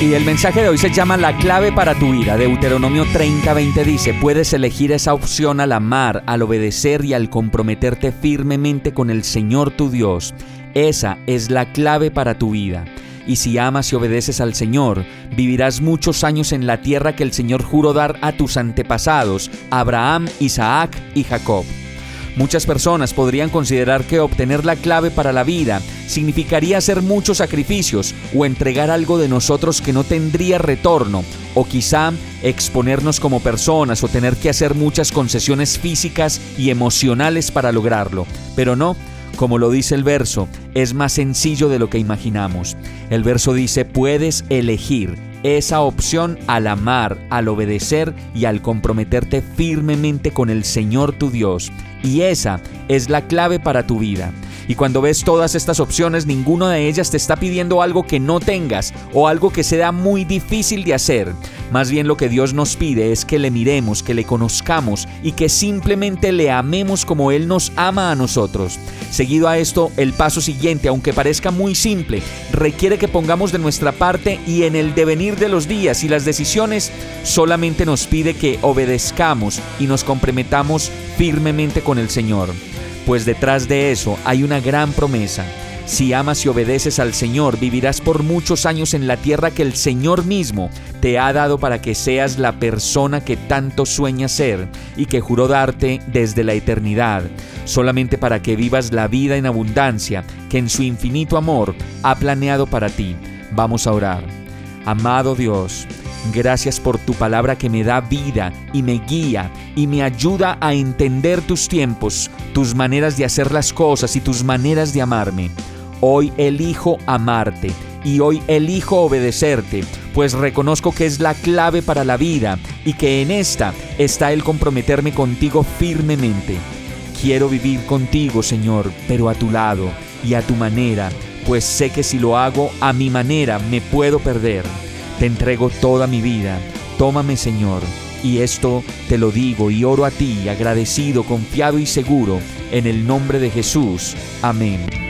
Y el mensaje de hoy se llama La clave para tu vida. Deuteronomio 30:20 dice, puedes elegir esa opción al amar, al obedecer y al comprometerte firmemente con el Señor tu Dios. Esa es la clave para tu vida. Y si amas y obedeces al Señor, vivirás muchos años en la tierra que el Señor juró dar a tus antepasados, Abraham, Isaac y Jacob. Muchas personas podrían considerar que obtener la clave para la vida significaría hacer muchos sacrificios o entregar algo de nosotros que no tendría retorno, o quizá exponernos como personas o tener que hacer muchas concesiones físicas y emocionales para lograrlo. Pero no, como lo dice el verso, es más sencillo de lo que imaginamos. El verso dice, puedes elegir esa opción al amar, al obedecer y al comprometerte firmemente con el Señor tu Dios. Y esa es la clave para tu vida. Y cuando ves todas estas opciones, ninguna de ellas te está pidiendo algo que no tengas o algo que sea muy difícil de hacer. Más bien lo que Dios nos pide es que le miremos, que le conozcamos y que simplemente le amemos como Él nos ama a nosotros. Seguido a esto, el paso siguiente, aunque parezca muy simple, requiere que pongamos de nuestra parte y en el devenir de los días y las decisiones, solamente nos pide que obedezcamos y nos comprometamos firmemente con el Señor pues detrás de eso hay una gran promesa. Si amas y obedeces al Señor, vivirás por muchos años en la tierra que el Señor mismo te ha dado para que seas la persona que tanto sueñas ser y que juró darte desde la eternidad, solamente para que vivas la vida en abundancia que en su infinito amor ha planeado para ti. Vamos a orar. Amado Dios, Gracias por tu palabra que me da vida y me guía y me ayuda a entender tus tiempos, tus maneras de hacer las cosas y tus maneras de amarme. Hoy elijo amarte y hoy elijo obedecerte, pues reconozco que es la clave para la vida y que en esta está el comprometerme contigo firmemente. Quiero vivir contigo, Señor, pero a tu lado y a tu manera, pues sé que si lo hago a mi manera me puedo perder. Te entrego toda mi vida. Tómame, Señor. Y esto te lo digo y oro a ti, agradecido, confiado y seguro, en el nombre de Jesús. Amén.